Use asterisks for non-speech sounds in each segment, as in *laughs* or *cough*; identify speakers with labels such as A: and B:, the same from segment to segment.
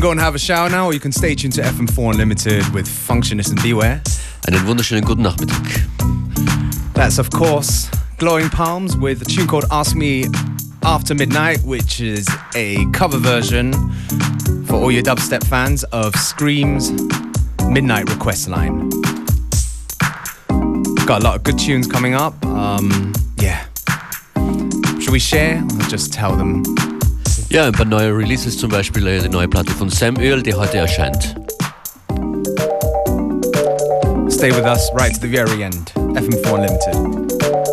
A: can go and have a shower now, or you can stay tuned to FM4 Unlimited with Functionist and Beware.
B: Einen wunderschönen guten Nachmittag.
A: That's, of course, Glowing Palms with a tune called Ask Me After Midnight, which is a cover version for all your dubstep fans of Skream's Midnight Request Line. Got a lot of good tunes coming up. Um, yeah. Should we share or just tell them?
B: Ja, ein paar neue Releases, zum Beispiel äh, die neue Platte von Sam Öl, die heute erscheint.
A: Stay with us right to the very end. FM4 Unlimited.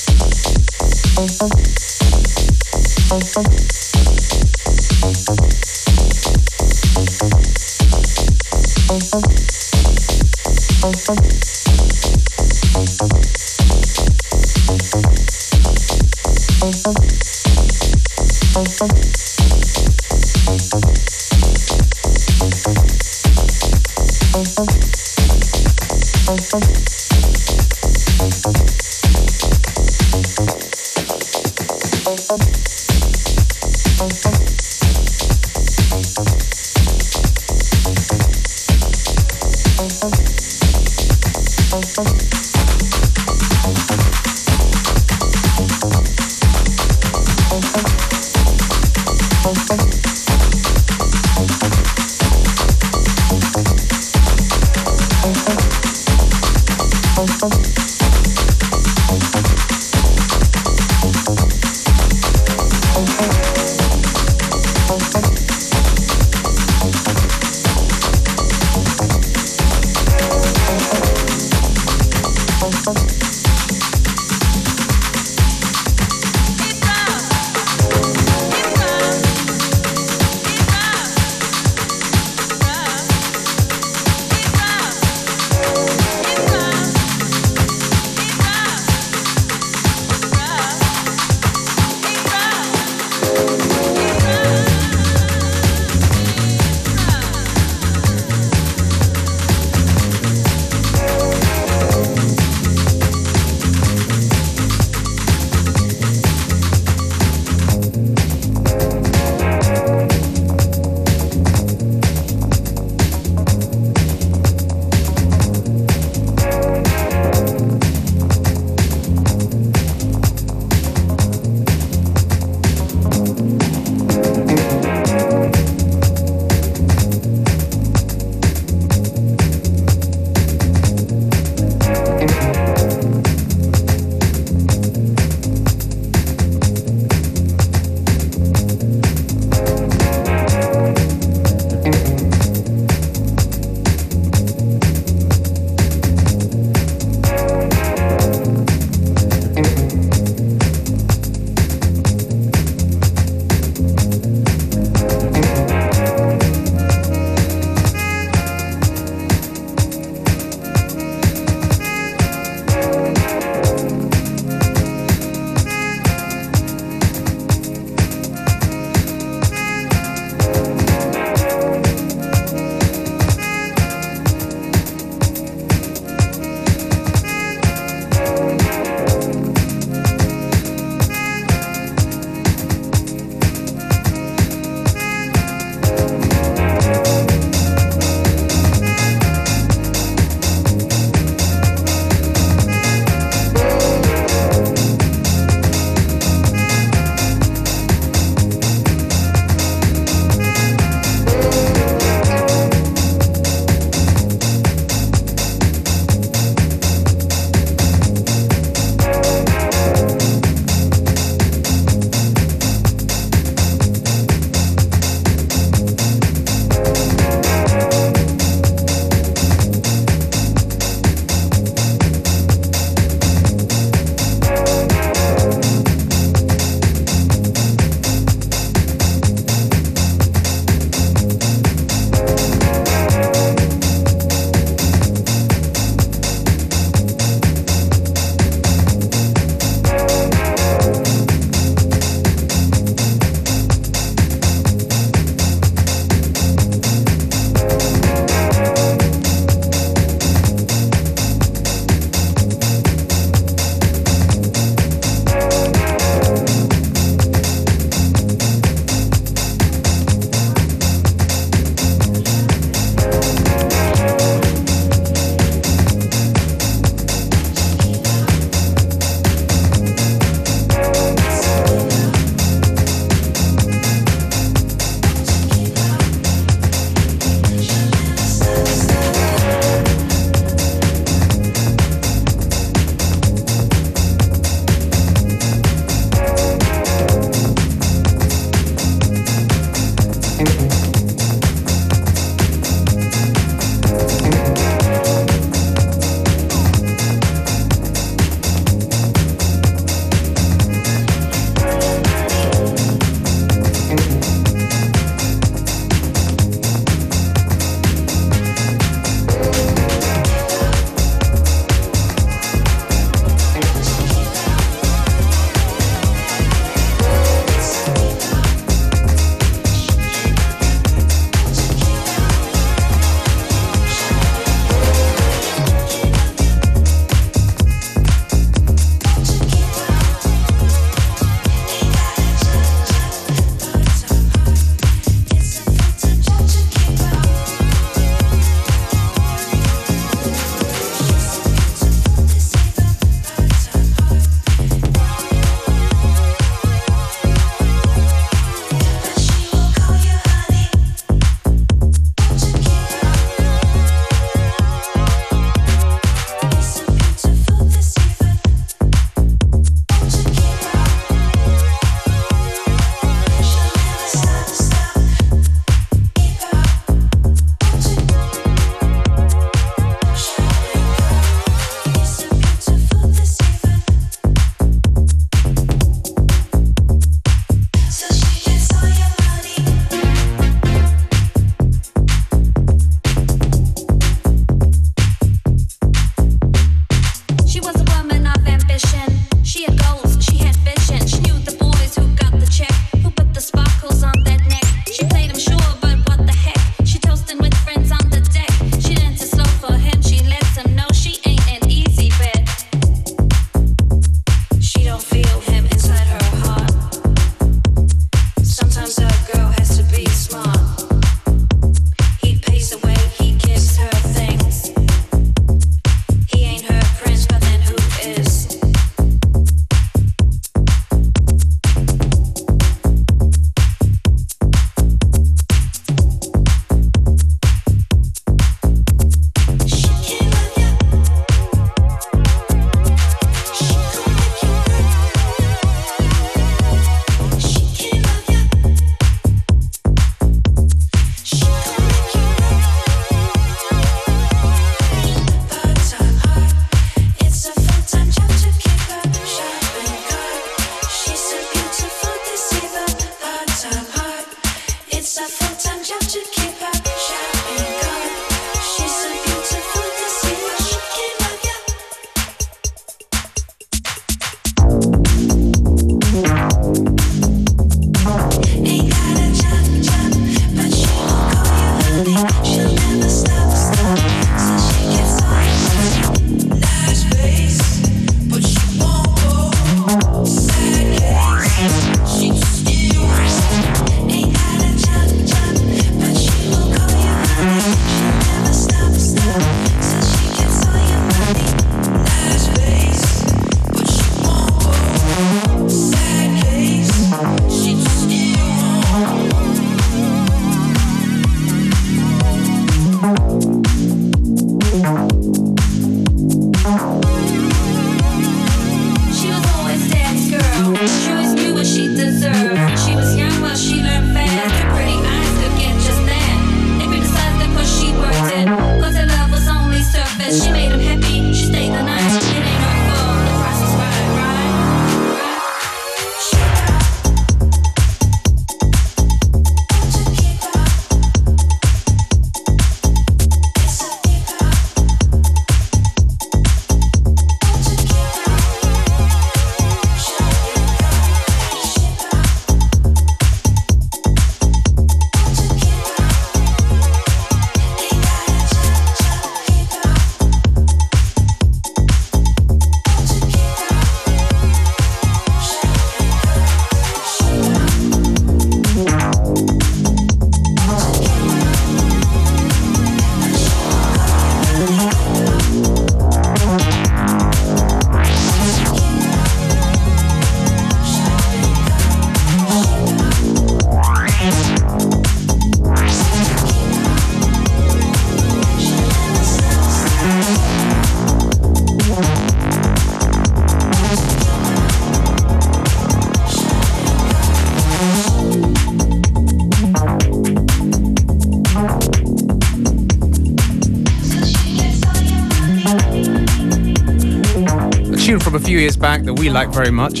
A: Few years back that we like very much.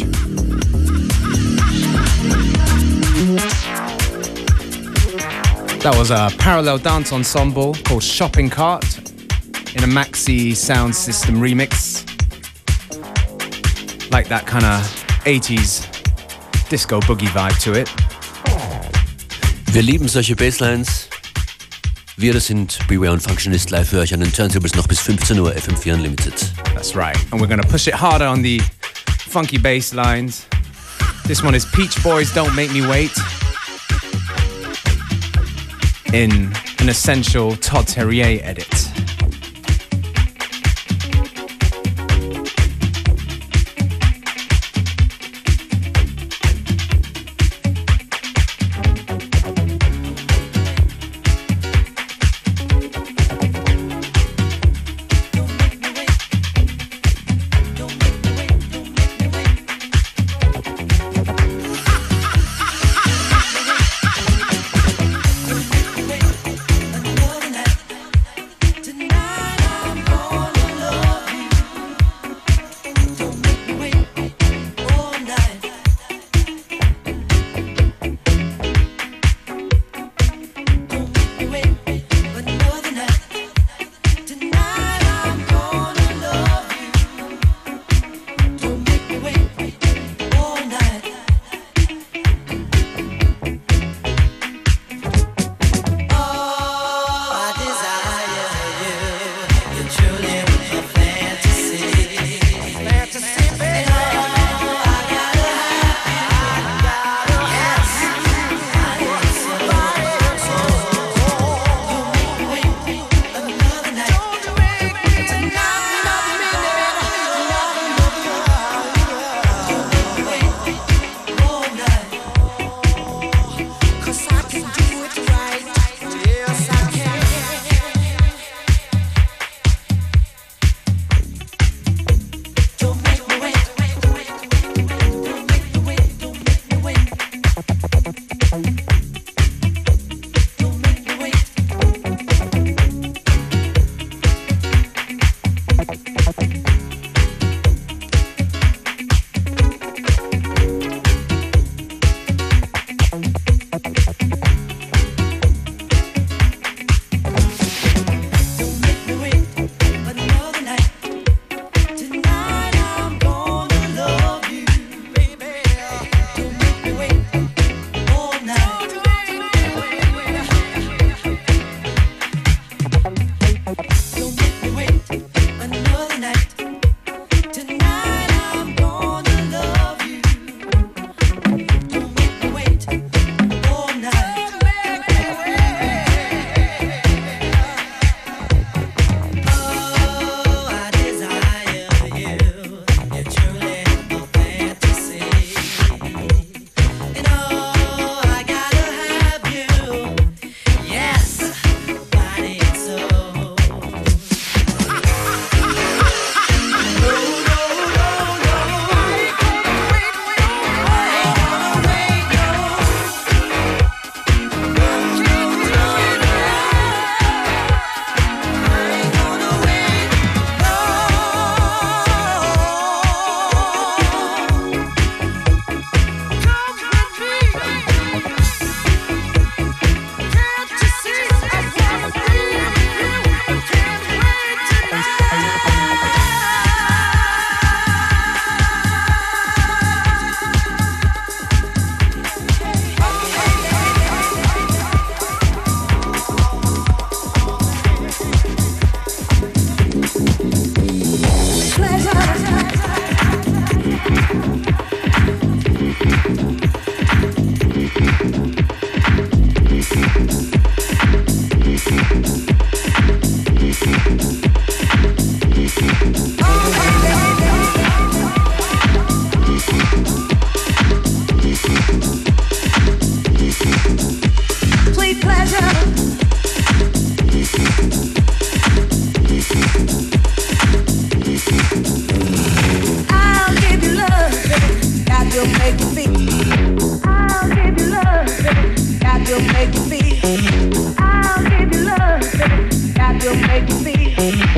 A: That was a parallel dance ensemble called Shopping Cart in a Maxxi Soundsystem remix. Like that kind of 80s disco boogie vibe to it.
B: Wir lieben solche Basslines. Wir, das sind Beware und Functionist live für euch an den Turntables noch bis 15 Uhr FM4 Unlimited.
A: That's right. And we're gonna push it harder on the funky bass lines. This one is Peech Boys Don't Make Me Wait. In an essential Todd Terje edit.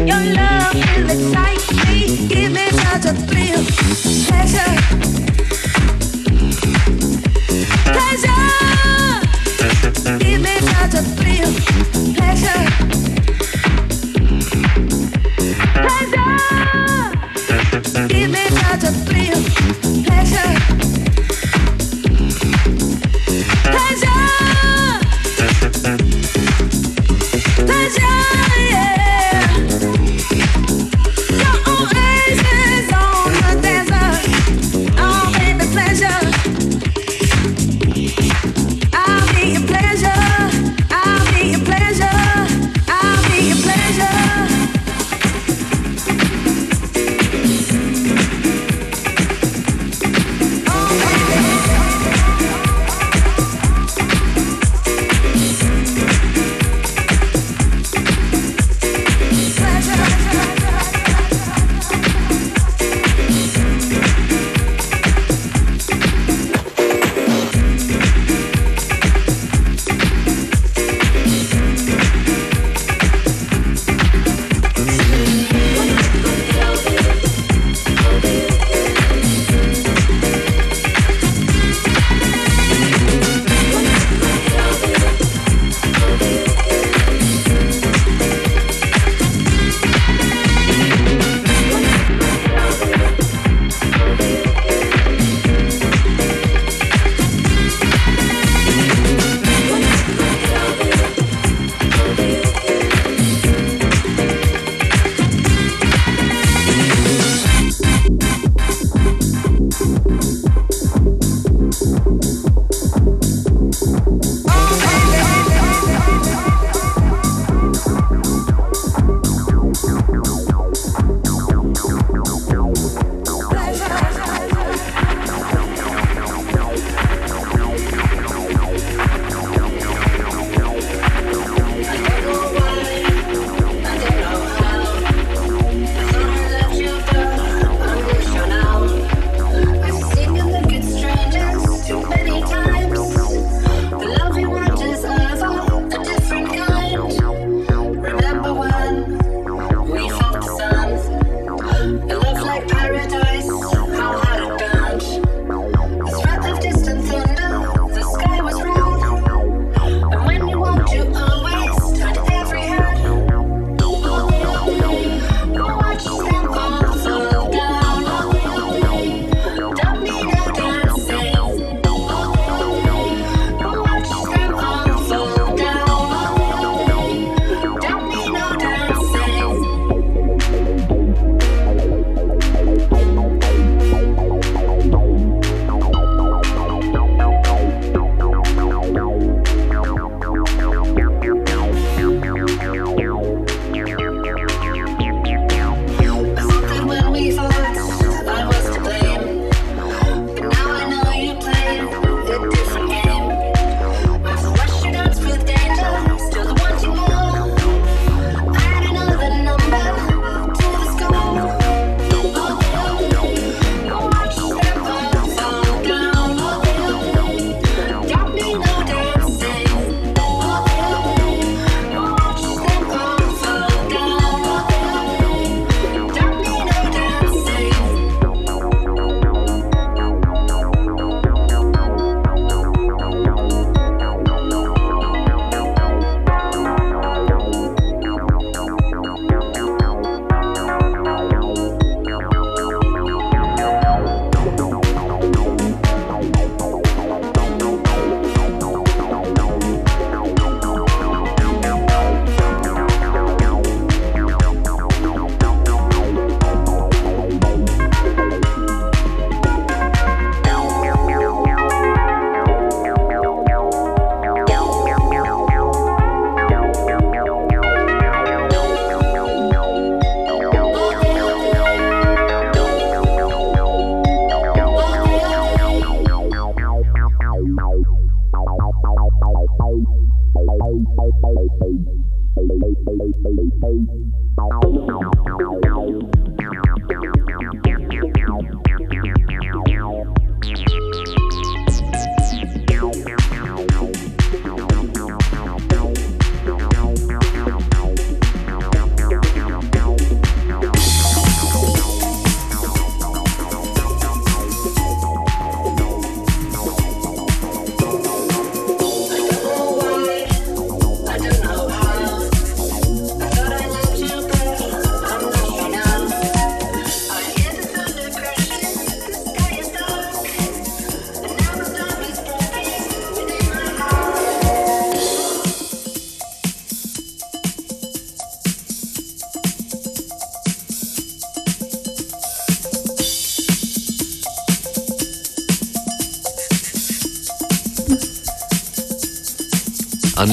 C: Your love will excite me, give me such a thrill.
D: Oh.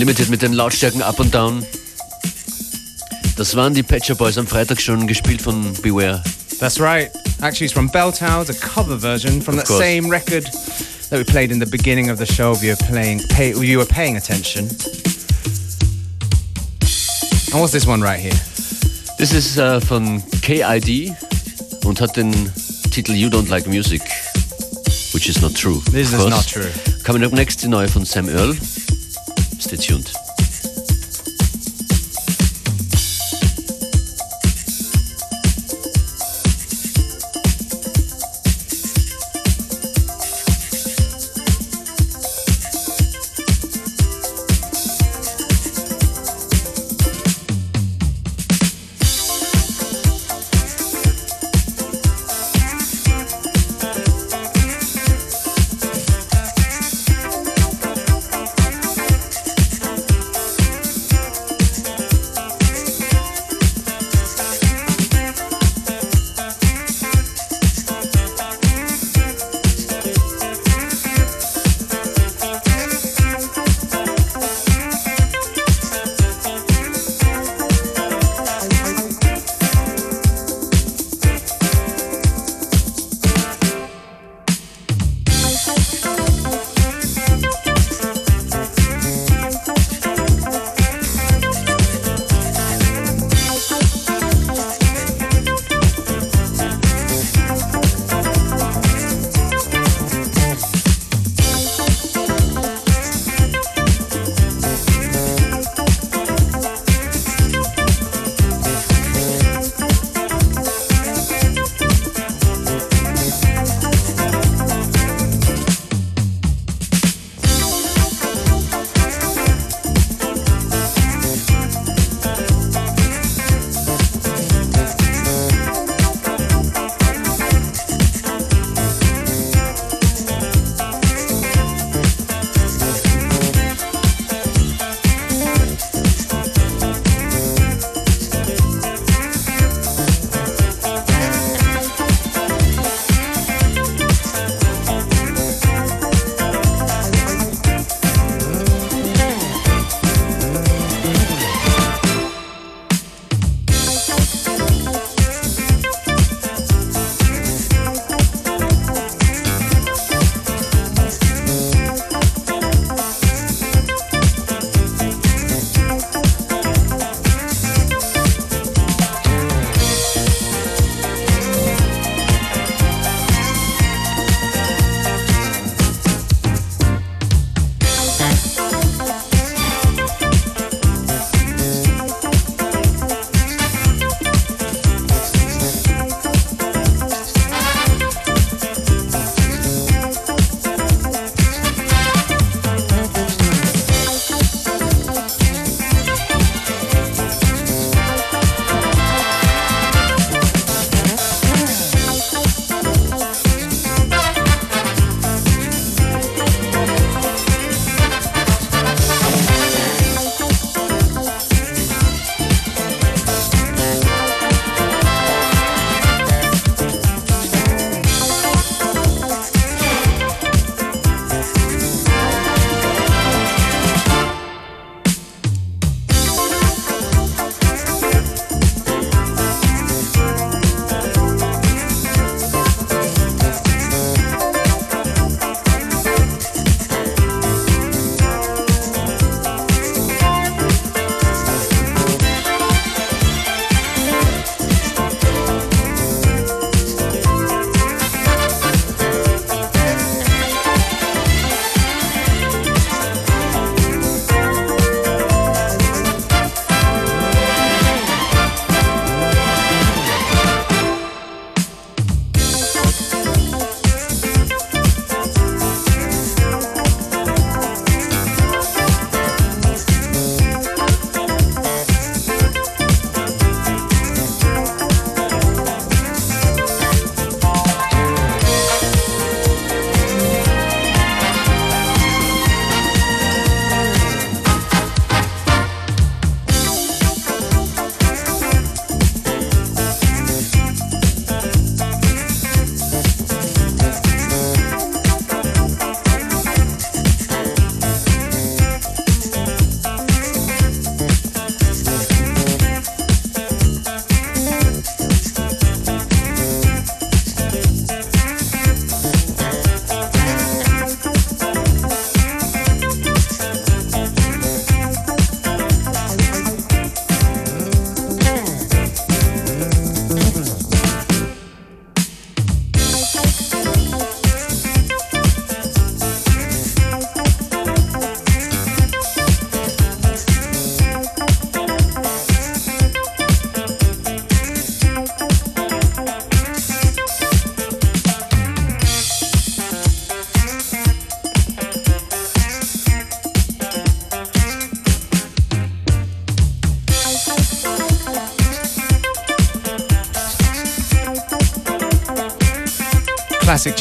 B: Unlimited mit den Lautstärken Up und Down. Das waren die Patcher Boys am Freitag schon gespielt von Beware.
A: That's right. Actually, it's from Belltown, a cover version from that same record that we played in the beginning of the show. If you were playing, pay, you were paying attention. And what's this one right here?
B: This is uh, von KID und hat den Titel You Don't Like Music, which is not true.
A: This is not true.
B: Coming up next, die neue von Sam Earl. Stay tuned.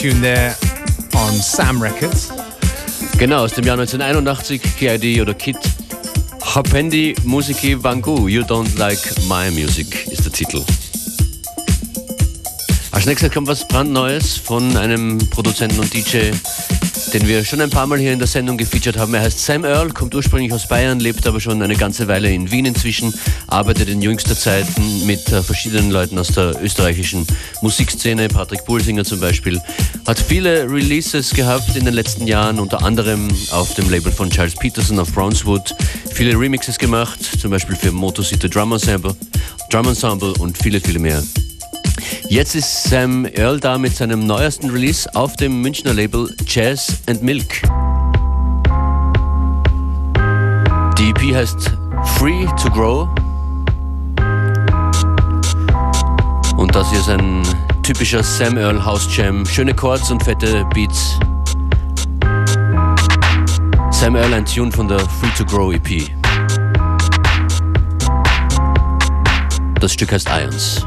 A: Tune there on Sam Records.
B: Genau, aus dem Jahr 1981, KID oder Kid. Hapendi Musiki Vangu, You Don't Like My Music ist der Titel. Als nächstes kommt was brandneues von einem Produzenten und DJ, den wir schon ein paar Mal hier in der Sendung gefeatured haben. Er heißt Sam Earl, kommt ursprünglich aus Bayern, lebt aber schon eine ganze Weile in Wien inzwischen, arbeitet in jüngster Zeit mit äh, verschiedenen Leuten aus der österreichischen Musikszene, Patrick Buhlsinger zum Beispiel. Hat viele Releases gehabt in den letzten Jahren, unter anderem auf dem Label von Charles Peterson auf Brownswood. Viele Remixes gemacht, zum Beispiel für Moto City Drum Ensemble, Drum Ensemble und viele, viele mehr. Jetzt ist Sam Earl da mit seinem neuesten Release auf dem Münchner Label Jazz and Milk. Die EP heißt Free to Grow. Und das hier ist ein typischer Sam Earl House Jam. Schöne Chords und fette Beats. Sam Earl, ein Tune von der Free to Grow EP. Das Stück heißt Irons.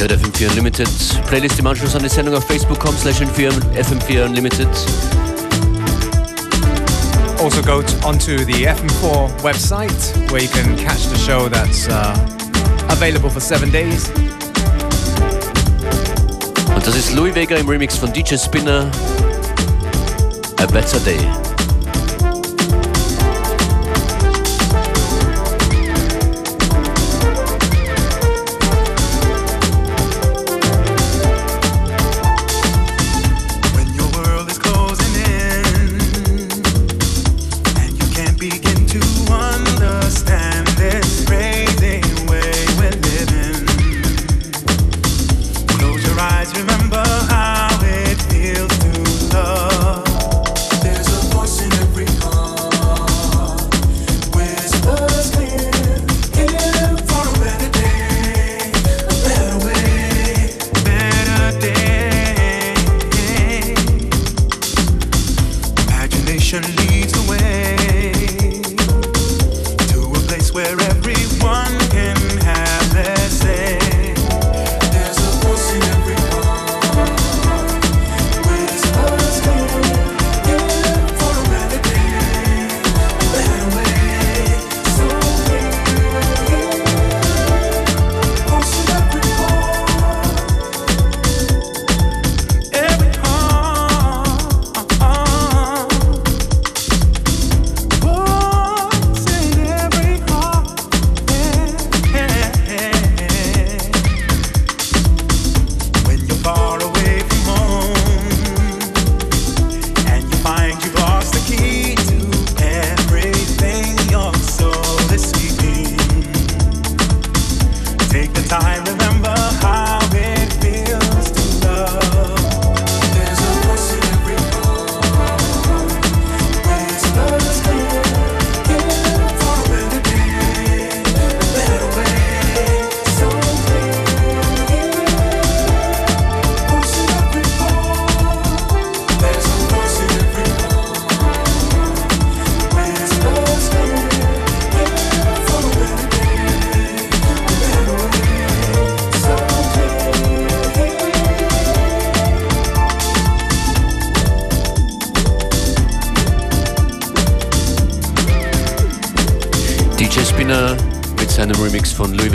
B: Unlimited. Playlist im Anschluss an die Sendung auf facebook.com slash FM4 Unlimited.
A: Also go onto the FM4 website where you can catch the show that's uh, available for seven days.
B: Und das ist Louie Vega im Remix von DJ Spinna. A Better Day.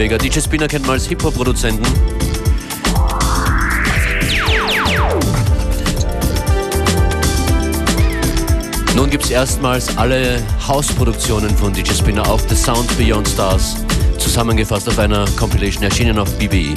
E: Vega. DJ Spinner kennt man als Hip-Hop-Produzenten. Nun gibt es erstmals alle Hausproduktionen von DJ Spinner auf The Sound Beyond Stars, zusammengefasst auf einer Compilation erschienen auf BBE.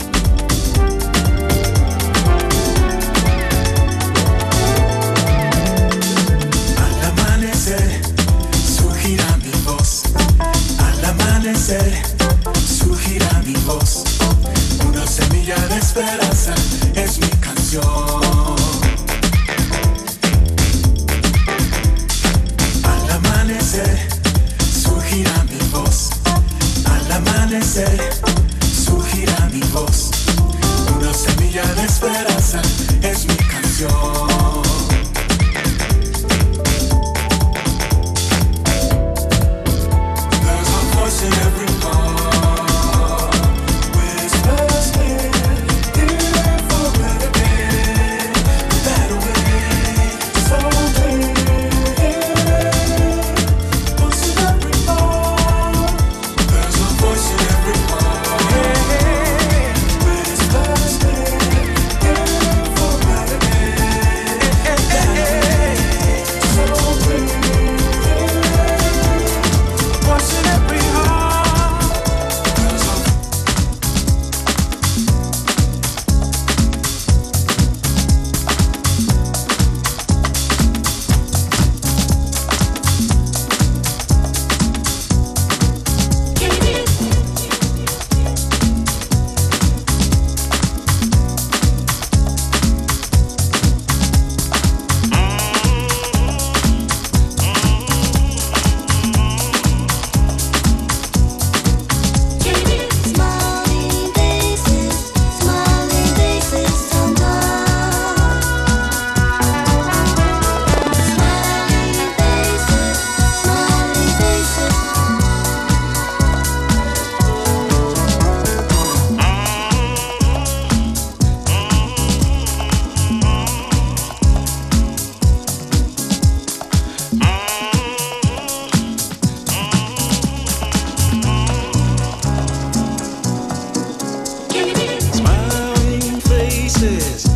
C: Faces,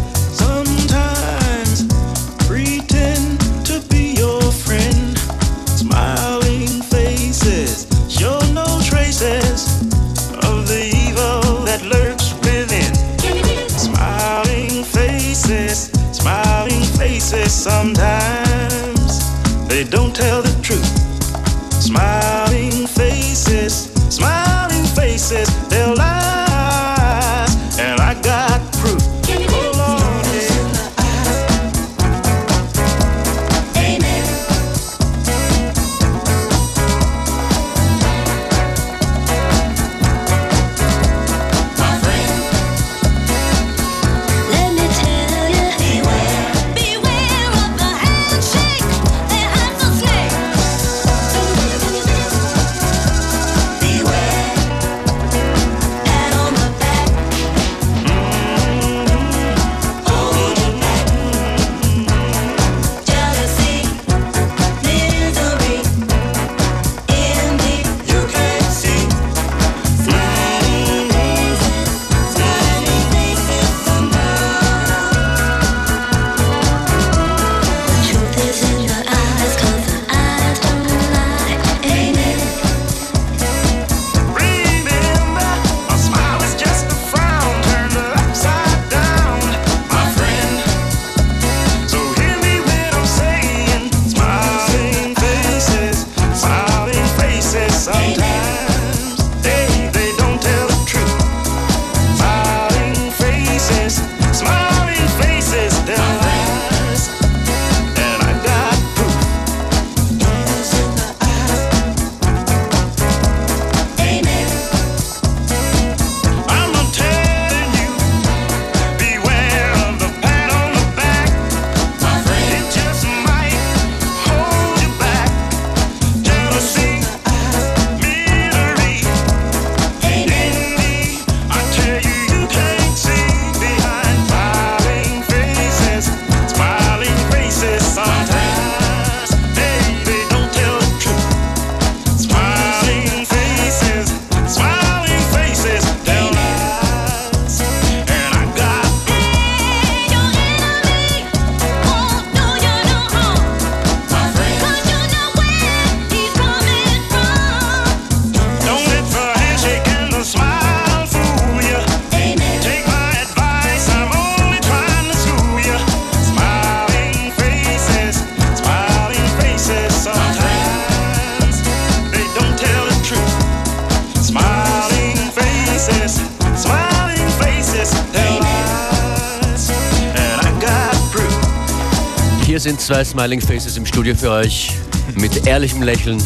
B: Smiling Faces im Studio für euch mit ehrlichem Lächeln.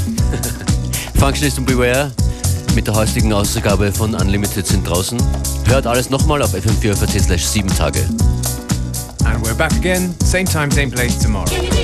B: *laughs* Functionist und Beware mit der heutigen Ausgabe von Unlimited sind draußen. Hört alles nochmal auf fm4.at slash 7 Tage.
A: And we're back again, same time, same place tomorrow.